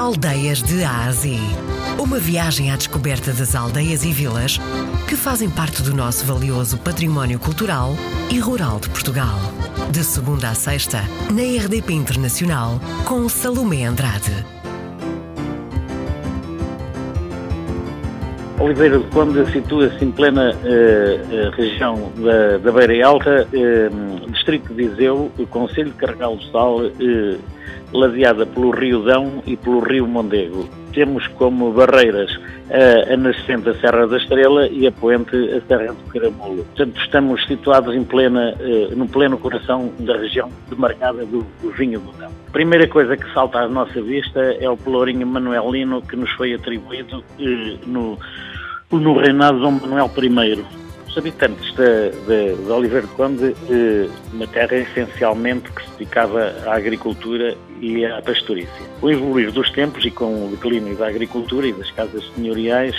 Aldeias de Ásia. Uma viagem à descoberta das aldeias e vilas que fazem parte do nosso valioso património cultural e rural de Portugal. De segunda a sexta, na RDP Internacional, com Salomé Andrade. Oliveira de Conde situa-se em plena uh, região da, da Beira Alta, uh, distrito de Viseu, Conselho de Carregal do Sal, uh, ladeada pelo Rio Dão e pelo Rio Mondego. Temos como barreiras a, a nascente da Serra da Estrela e a poente a Serra do Caramulo. Portanto, estamos situados em plena, uh, no pleno coração da região demarcada do, do vinho do Dão. A primeira coisa que salta à nossa vista é o pelourinho manuelino que nos foi atribuído uh, no, no reinado de Dom Manuel I os habitantes de, de, de Oliveira de Conde, eh, uma terra essencialmente que se dedicava à agricultura e à pastorícia. Com o evoluir dos tempos e com o declínio da agricultura e das casas senhoriais,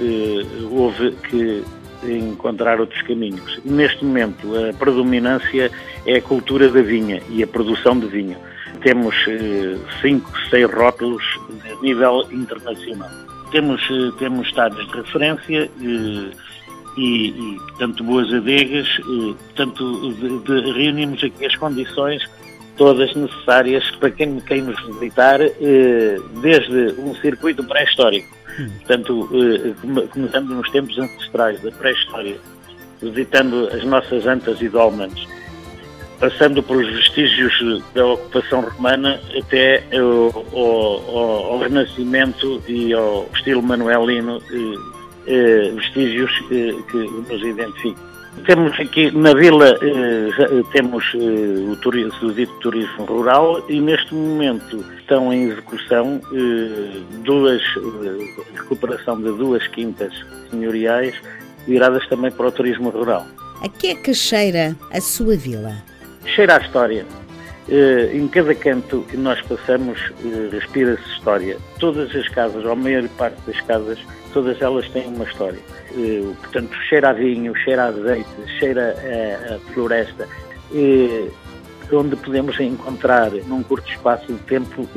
eh, houve que encontrar outros caminhos. Neste momento, a predominância é a cultura da vinha e a produção de vinho. Temos eh, cinco, seis rótulos a nível internacional. Temos, temos estados de referência e, e portanto, boas adegas, e, portanto, de, de, reunimos aqui as condições todas necessárias para quem, quem nos visitar, eh, desde um circuito pré-histórico, hum. portanto, eh, começando nos tempos ancestrais da pré-história, visitando as nossas antas e dolmens, passando pelos vestígios da ocupação romana até ao, ao, ao Renascimento e ao estilo manuelino eh, eh, vestígios eh, que nos identificam. Temos aqui na vila, eh, temos o, turismo, o dito turismo rural e neste momento estão em execução duas, recuperação de duas quintas senhoriais viradas também para o turismo rural. A que é que cheira a sua vila? Cheira à história. Em cada canto que nós passamos, respira-se história. Todas as casas, ou a maior parte das casas, todas elas têm uma história. Uh, portanto, cheira a vinho, cheira a azeite, cheira a, floresta, onde podemos encontrar, num curto espaço de tempo,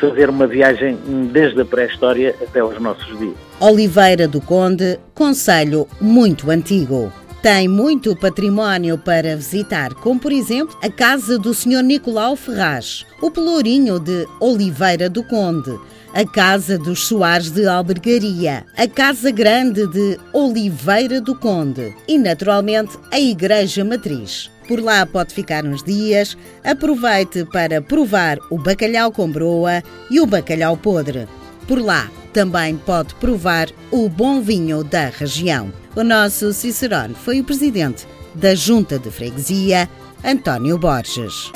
fazer uma viagem desde a pré-história até aos nossos dias. Oliveira do Conde, conselho muito antigo. Tem muito património para visitar, como por exemplo a casa do Sr. Nicolau Ferraz, o Pelourinho de Oliveira do Conde, a Casa dos Soares de Albergaria, a Casa Grande de Oliveira do Conde e, naturalmente, a Igreja Matriz. Por lá pode ficar uns dias. Aproveite para provar o bacalhau com broa e o bacalhau podre. Por lá também pode provar o bom vinho da região. O nosso Cicerone foi o presidente da Junta de Freguesia, António Borges.